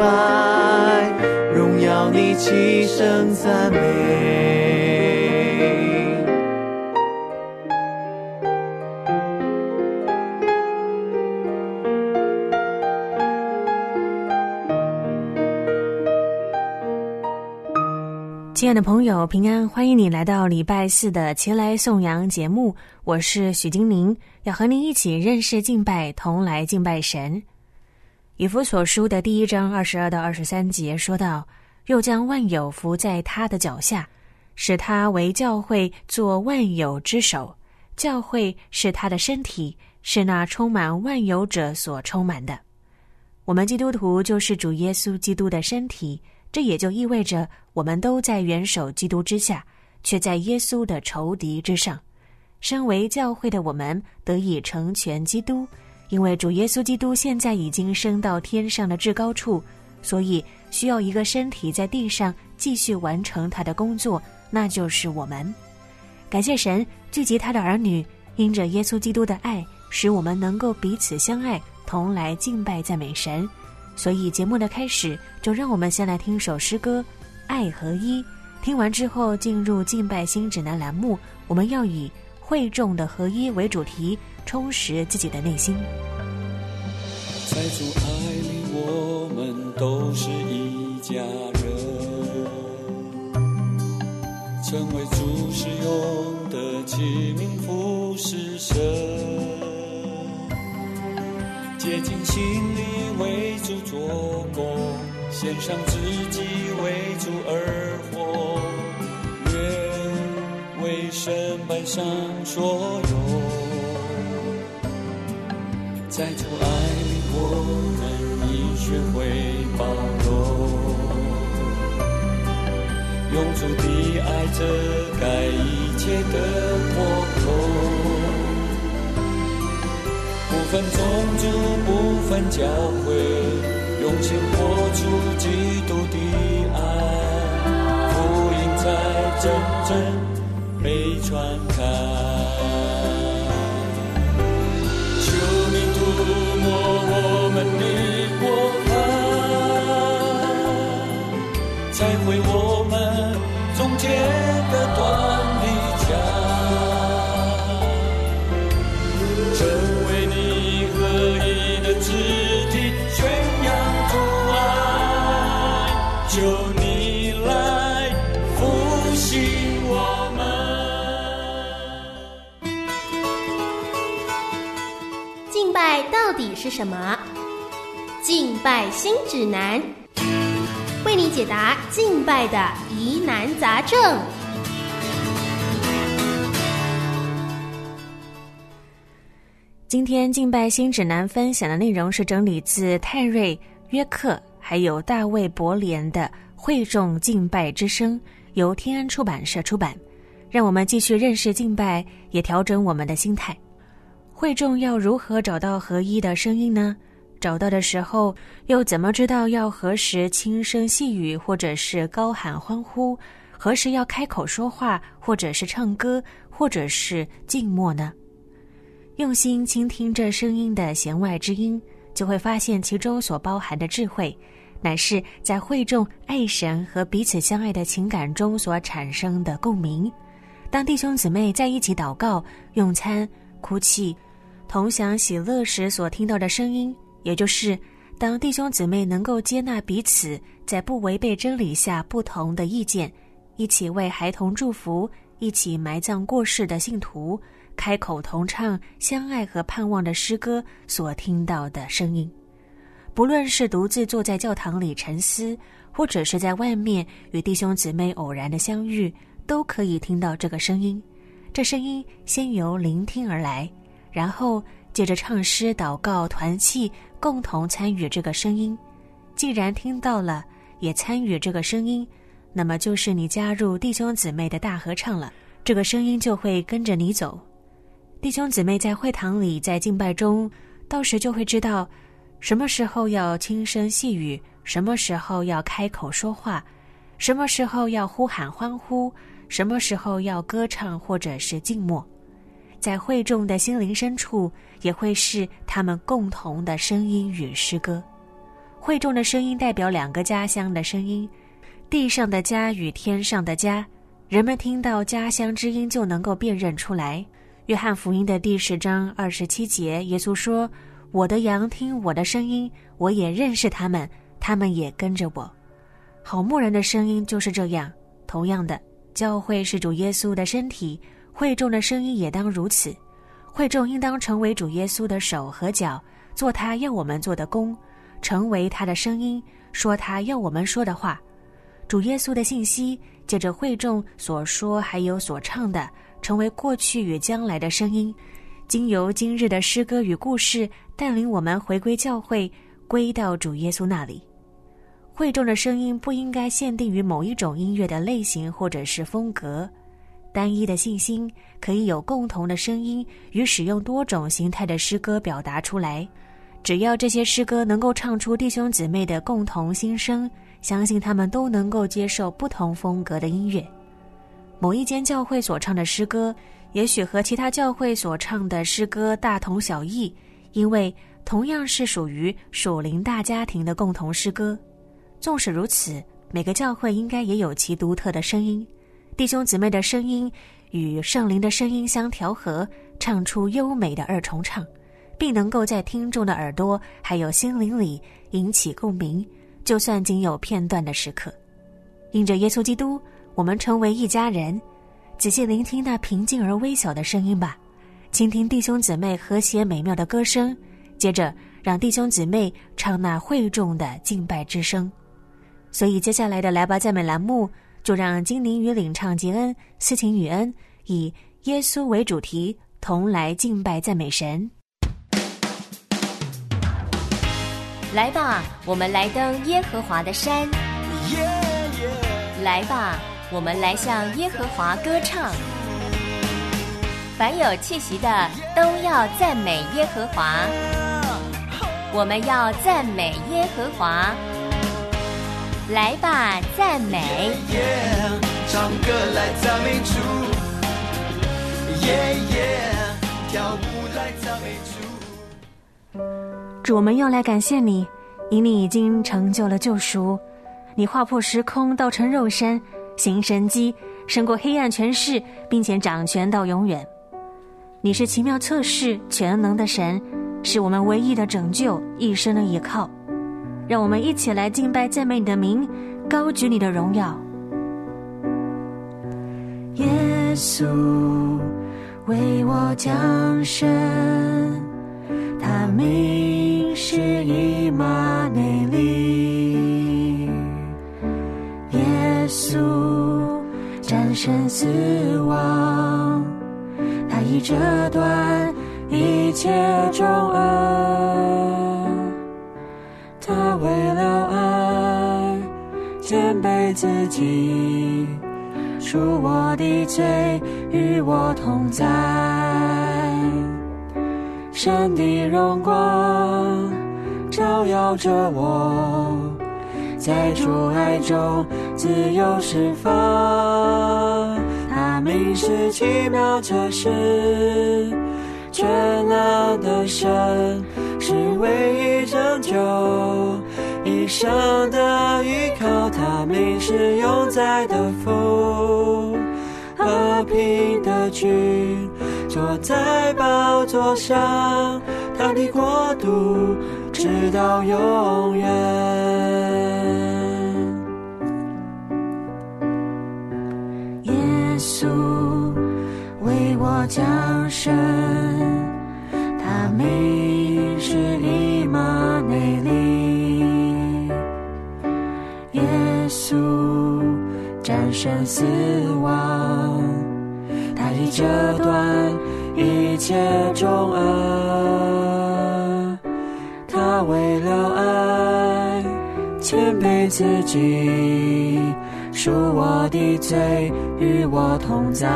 拜，荣耀你，齐声赞美。亲爱的朋友，平安！欢迎你来到礼拜四的前来颂扬节目，我是许金玲，要和您一起认识敬拜，同来敬拜神。以弗所书的第一章二十二到二十三节说到：“又将万有伏在他的脚下，使他为教会做万有之首。教会是他的身体，是那充满万有者所充满的。我们基督徒就是主耶稣基督的身体。”这也就意味着，我们都在元首基督之下，却在耶稣的仇敌之上。身为教会的我们，得以成全基督，因为主耶稣基督现在已经升到天上的至高处，所以需要一个身体在地上继续完成他的工作，那就是我们。感谢神聚集他的儿女，因着耶稣基督的爱，使我们能够彼此相爱，同来敬拜赞美神。所以节目的开始，就让我们先来听一首诗歌《爱合一》。听完之后，进入敬拜新指南栏目，我们要以会众的合一为主题，充实自己的内心。在主爱里，我们都是一家人，成为主使用的器皿，服侍神。竭尽心力为主做工，献上自己为主而活，愿为神摆上所有。在主爱里，我们已学会包容，用主的爱遮盖一切的破口。不分种族，不分教会，用心活出基督的爱，福音才真正被传开。涂抹我们的国。是什么？敬拜新指南，为你解答敬拜的疑难杂症。今天敬拜新指南分享的内容是整理自泰瑞·约克还有大卫·伯莲的《会众敬拜之声》，由天安出版社出版。让我们继续认识敬拜，也调整我们的心态。会众要如何找到合一的声音呢？找到的时候，又怎么知道要何时轻声细语，或者是高喊欢呼？何时要开口说话，或者是唱歌，或者是静默呢？用心倾听这声音的弦外之音，就会发现其中所包含的智慧，乃是在会众爱神和彼此相爱的情感中所产生的共鸣。当弟兄姊妹在一起祷告、用餐、哭泣、同享喜乐时所听到的声音，也就是当弟兄姊妹能够接纳彼此在不违背真理下不同的意见，一起为孩童祝福，一起埋葬过世的信徒。开口同唱相爱和盼望的诗歌所听到的声音。不论是独自坐在教堂里沉思，或者是在外面与弟兄姊妹偶然的相遇，都可以听到这个声音。这声音先由聆听而来，然后借着唱诗、祷告、团契，共同参与这个声音。既然听到了，也参与这个声音，那么就是你加入弟兄姊妹的大合唱了。这个声音就会跟着你走。弟兄姊妹在会堂里，在敬拜中，到时就会知道，什么时候要轻声细语，什么时候要开口说话，什么时候要呼喊欢呼。什么时候要歌唱，或者是静默，在会众的心灵深处，也会是他们共同的声音与诗歌。会众的声音代表两个家乡的声音，地上的家与天上的家。人们听到家乡之音，就能够辨认出来。约翰福音的第十章二十七节，耶稣说：“我的羊听我的声音，我也认识他们，他们也跟着我。”好牧人的声音就是这样。同样的。教会是主耶稣的身体，会众的声音也当如此。会众应当成为主耶稣的手和脚，做他要我们做的工，成为他的声音，说他要我们说的话。主耶稣的信息借着会众所说还有所唱的，成为过去与将来的声音，经由今日的诗歌与故事，带领我们回归教会，归到主耶稣那里。会众的声音不应该限定于某一种音乐的类型或者是风格，单一的信心可以有共同的声音与使用多种形态的诗歌表达出来。只要这些诗歌能够唱出弟兄姊妹的共同心声，相信他们都能够接受不同风格的音乐。某一间教会所唱的诗歌，也许和其他教会所唱的诗歌大同小异，因为同样是属于属灵大家庭的共同诗歌。纵使如此，每个教会应该也有其独特的声音，弟兄姊妹的声音与圣灵的声音相调和，唱出优美的二重唱，并能够在听众的耳朵还有心灵里引起共鸣，就算仅有片段的时刻。因着耶稣基督，我们成为一家人。仔细聆听那平静而微小的声音吧，倾听弟兄姊妹和谐美妙的歌声，接着让弟兄姊妹唱那会众的敬拜之声。所以，接下来的来吧赞美栏目，就让精灵与领唱吉恩、斯琴与恩以耶稣为主题，同来敬拜赞美神。来吧，我们来登耶和华的山。来吧，我们来向耶和华歌唱。凡有气息的，都要赞美耶和华。我们要赞美耶和华。来吧，赞美！唱歌来赞美主，耶耶，跳舞来赞美主。主，我们要来感谢你，因你已经成就了救赎，你划破时空，道成肉身，行神迹，胜过黑暗权势，并且掌权到永远。你是奇妙测试全能的神，是我们唯一的拯救，一生的依靠。让我们一起来敬拜赞美你的名，高举你的荣耀。耶稣为我降生，他名是以马内利。耶稣战胜死亡，他已折断一切重恶。为了爱，谦卑自己，赎我的罪，与我同在。神的荣光照耀着我，在主爱中自由释放。他名是奇妙测试，全能的神。是唯一拯救，上的依靠，他名是永在的福，和平的君坐在宝座上，他的国度直到永远。耶稣为我降生，生死亡，他已折断一切重恶，他为了爱谦卑自己。赎我的罪，与我同在。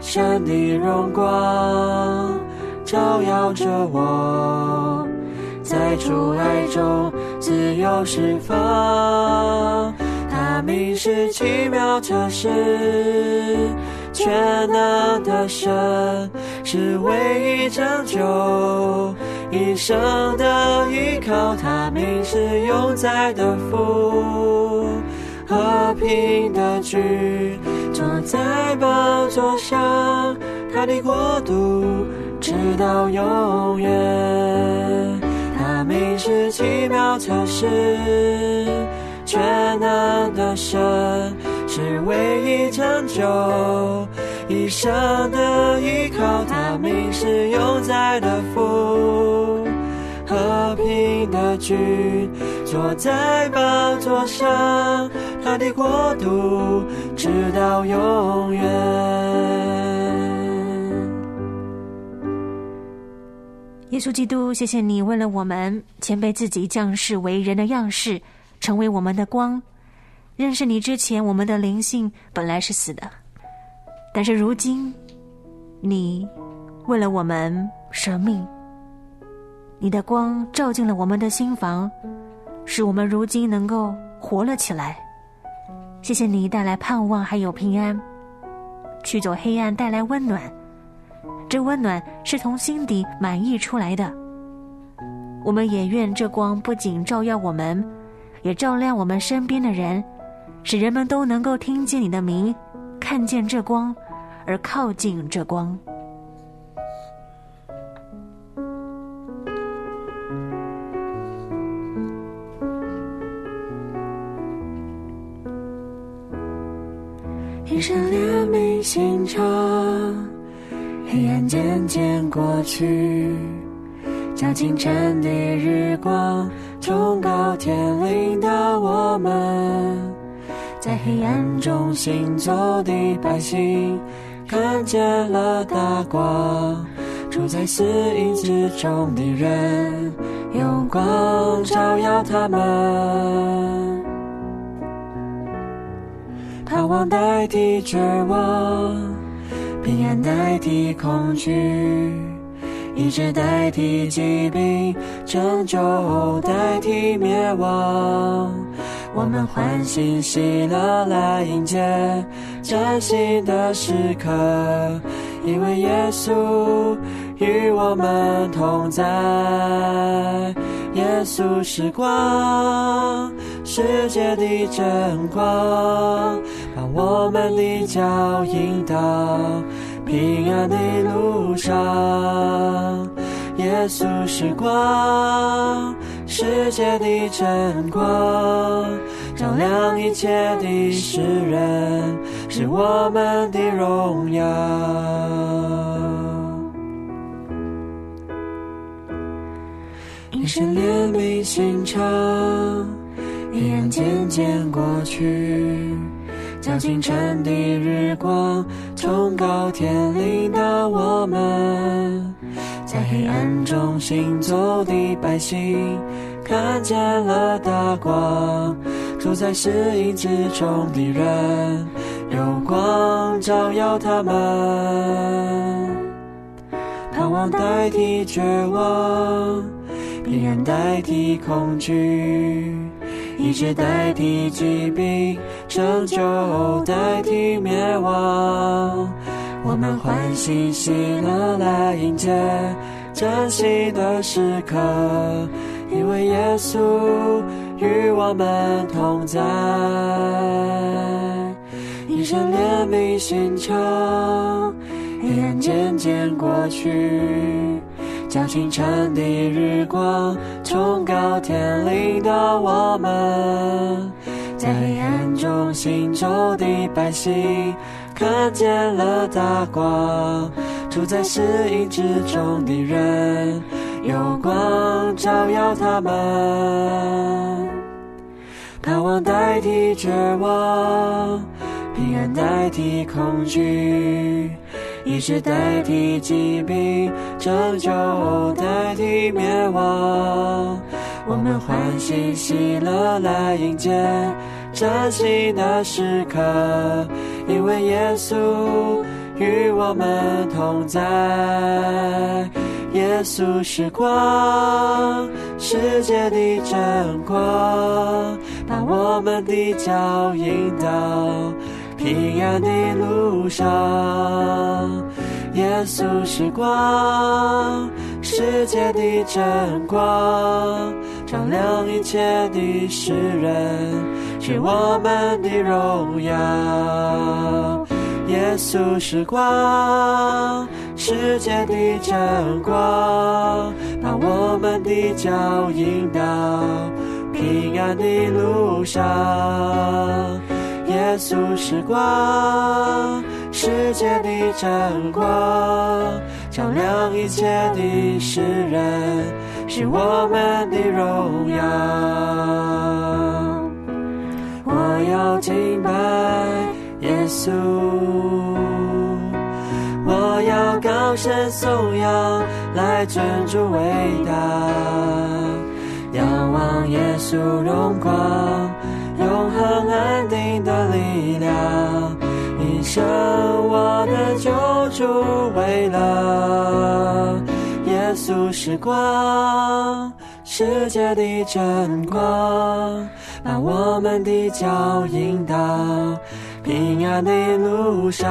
神的荣光照耀着我，在主爱中自由释放。他名是奇妙测试，全能的神是唯一拯救。一生的依靠，他名是永在的福，和平的居，坐在宝座上，他的国度直到永远。他名是奇妙测试，全能的神是唯一拯救。一生的依靠，他名是永在的福，和平的君坐在宝座上，他的国度直到永远。耶稣基督，谢谢你为了我们谦卑自己，降世为人的样式，成为我们的光。认识你之前，我们的灵性本来是死的。但是如今，你为了我们舍命，你的光照进了我们的心房，使我们如今能够活了起来。谢谢你带来盼望，还有平安，驱走黑暗，带来温暖。这温暖是从心底满溢出来的。我们也愿这光不仅照耀我们，也照亮我们身边的人，使人们都能够听见你的名，看见这光。而靠近这光，一声怜悯心肠，黑暗渐渐过去，照进晨的日光，从高天领的我们，在黑暗中行走的百姓。看见了大光，住在死荫之中的人，用光照耀他们。盼望代替绝望，平安代替恐惧，医治代替疾病，拯救代替灭亡。我们欢喜喜乐来迎接崭新的时刻，因为耶稣与我们同在。耶稣是光，世界的真光，把我们的脚引导平安的路上。耶稣是光。世界的真光，照亮一切的世人，是我们的荣耀。一生怜悯心肠，黑暗渐渐过去，将清晨的日光，从高天领导我们。在黑暗中行走的百姓，看见了大光；住在石荫之中的人，有光照耀他们。盼望代替绝望，平安代替恐惧，医治代替疾病，拯救代替灭亡。我们欢喜喜乐来迎接珍惜的时刻，因为耶稣与我们同在。一生怜悯心肠，黑暗渐渐过去，将清晨的日光从高天领到我们，在黑暗中行走的百姓。看见了大光，住在死荫之中的人，有光照耀他们。盼望代替绝望，平安代替恐惧，医治代替疾病，拯救代替灭亡。我们欢喜喜乐来迎接崭新的时刻，因为耶稣与我们同在。耶稣是光，世界的真光，把我们的脚引到平安的路上。耶稣是光，世界的真光，照亮一切的世人，是我们的荣耀。耶稣是光，世界的真光，把我们的脚引到平安的路上。耶稣是光，世界的真光，照亮一切的世人，是我们的荣耀。我要敬拜耶稣，我要高声颂扬，来尊主伟大，仰望耶稣荣光，永恒安定的力量，一生我的救主为了。耶稣时光，世界的真光，把我们的脚引到平安的路上。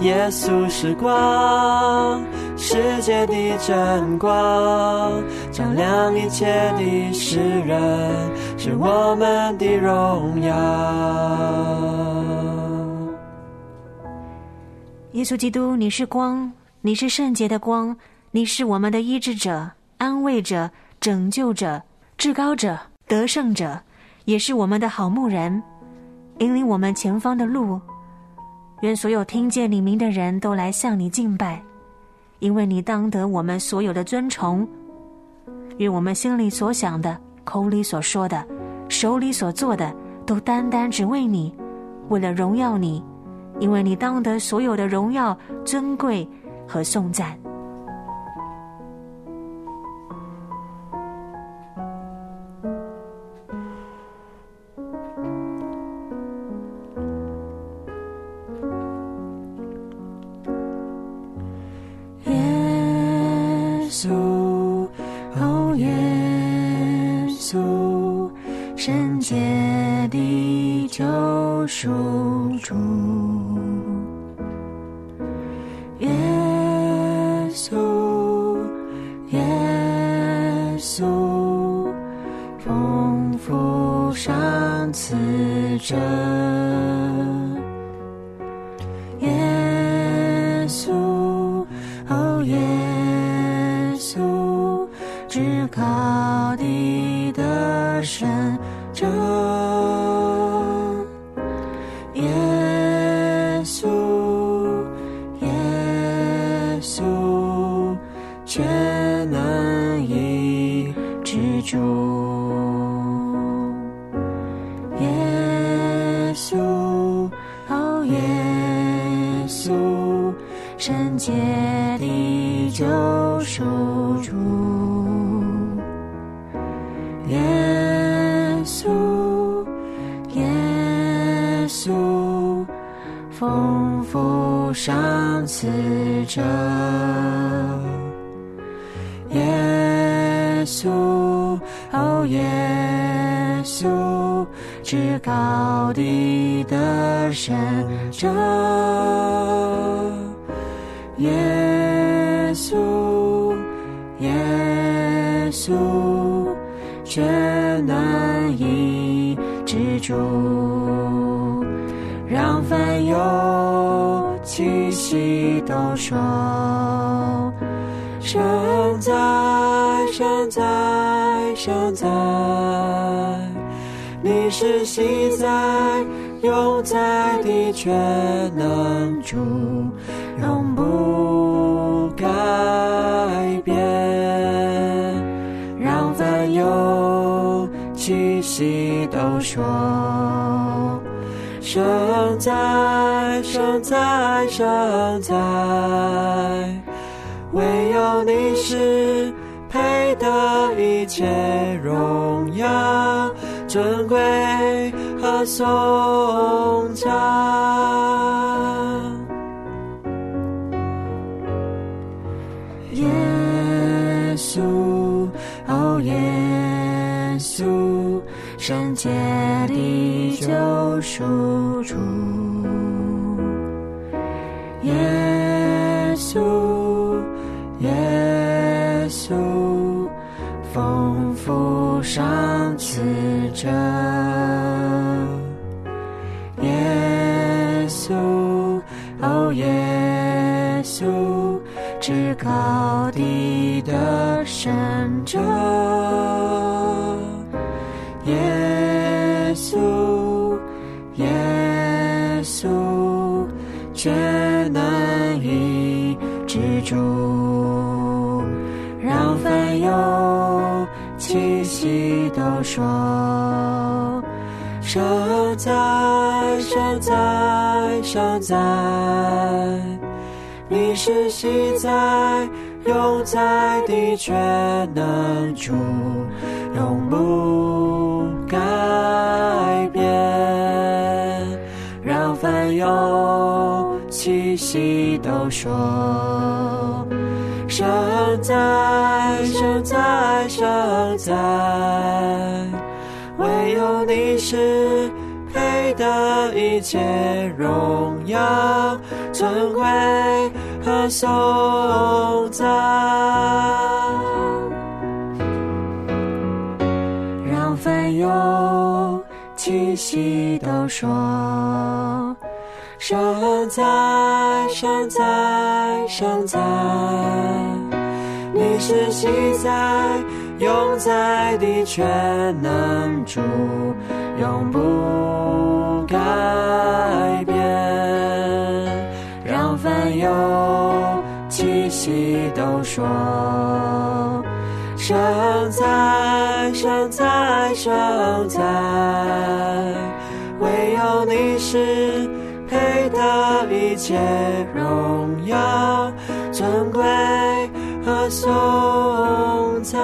耶稣是光，世界的真光，照亮一切的世人，是我们的荣耀。耶稣基督，你是光，你是圣洁的光，你是我们的医治者、安慰者、拯救者、至高者、得胜者，也是我们的好牧人，引领我们前方的路。愿所有听见你名的人都来向你敬拜，因为你当得我们所有的尊崇。愿我们心里所想的、口里所说的、手里所做的，都单单只为你，为了荣耀你，因为你当得所有的荣耀、尊贵和颂赞。耶稣，耶稣，丰富赏赐者。稣，丰富赏赐着。耶稣，哦，耶稣，至高地的神者。耶都说。神在，神在，神在，你是是昔在、永在的，全能主，永不改变。让凡有气息都说：圣哉，圣哉，圣哉！唯有你是配得一切荣耀、尊贵和颂赞。耶稣，哦耶稣，圣洁的救赎耶稣至高地的神者耶稣耶稣却难以止住让烦忧气息都说山在山在山在。是昔在、永在的全能主，永不改变。让凡有气息都说：生哉，生哉，生哉！唯有你是配得一切荣耀、尊贵和颂赞。让凡有气息都说：圣哉，圣哉，圣哉！你是昔在、永在的全能主，永不改变。让凡有气息都说：圣哉，圣哉，圣哉！唯有你是配得一切荣耀、尊贵和颂赞。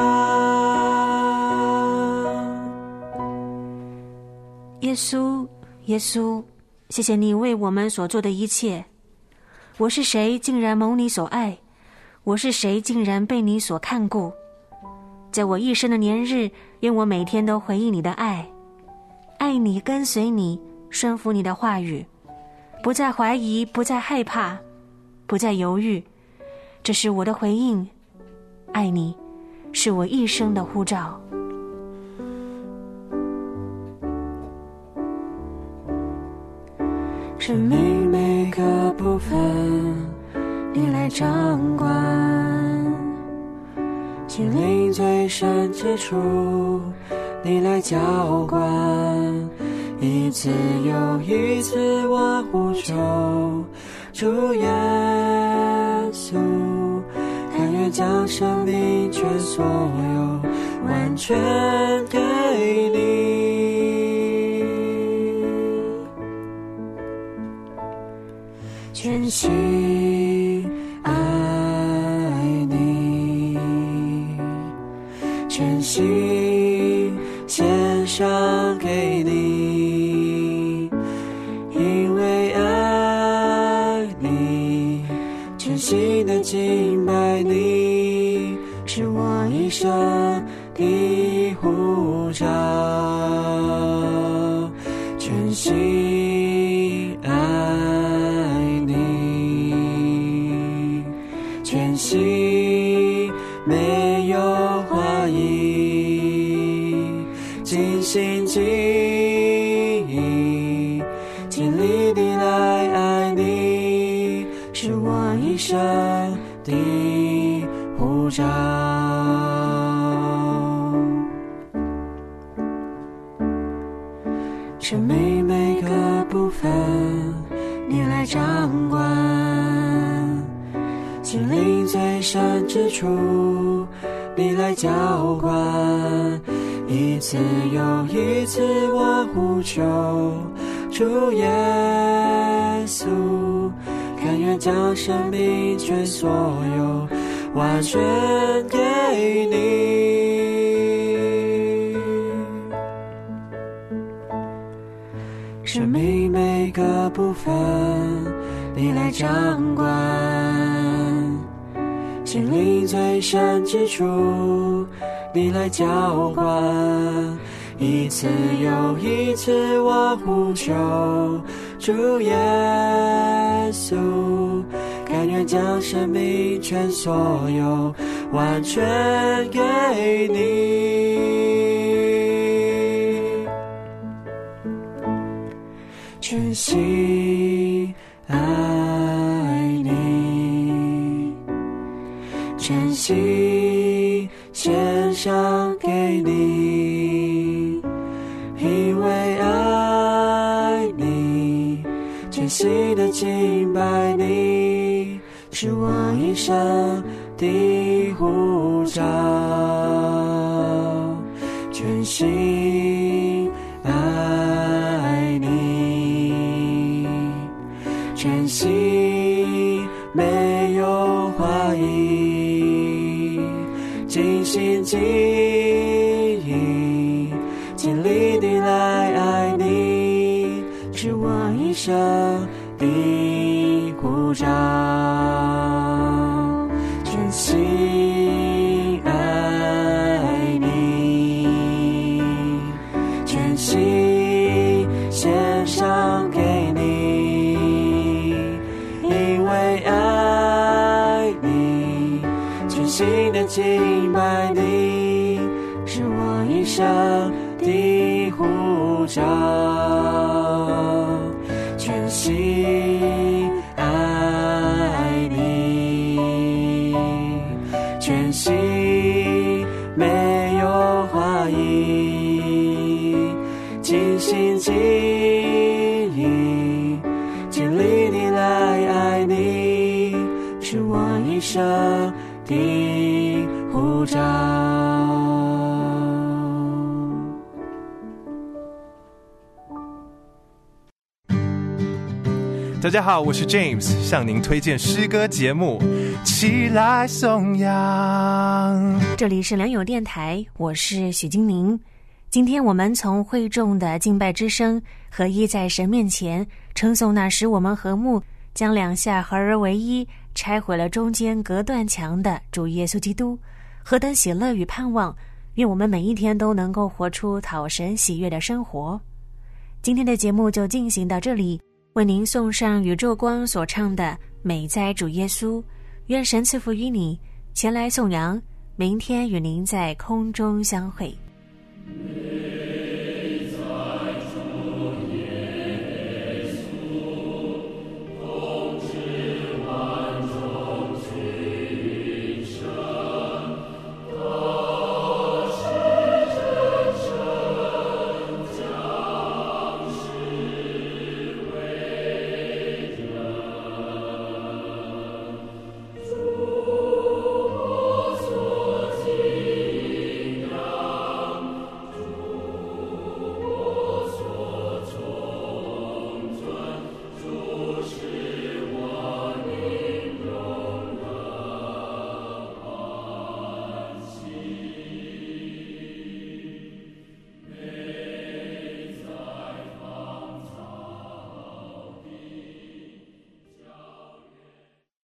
耶稣，耶稣，谢谢你为我们所做的一切。我是谁，竟然蒙你所爱？我是谁，竟然被你所看顾？在我一生的年日，愿我每天都回应你的爱，爱你，跟随你，顺服你的话语，不再怀疑，不再害怕，不再犹豫。这是我的回应。爱你，是我一生的护照。生命每个部分，你来掌管；心灵最深之处，你来浇灌。一次又一次，我呼求主耶稣，甘愿将生命全所有完全给你。全心全所有完全给你。生命每个部分，你来掌管。心灵最深之处，你来浇灌。一次又一次，我呼求主耶稣，愿将生命全所有完全给你。全心爱你，全心献上给你，因为爱你，全心的敬拜你，是我一生的护照，全心爱你，全心没有怀疑，尽心尽一生的护照。大家好，我是 James，向您推荐诗歌节目《起来颂扬》。这里是良友电台，我是许金玲。今天我们从会众的敬拜之声合一在神面前称颂那使我们和睦，将两下合而为一，拆毁了中间隔断墙的主耶稣基督，何等喜乐与盼望！愿我们每一天都能够活出讨神喜悦的生活。今天的节目就进行到这里，为您送上宇宙光所唱的《美哉主耶稣》，愿神赐福于你，前来颂扬。明天与您在空中相会。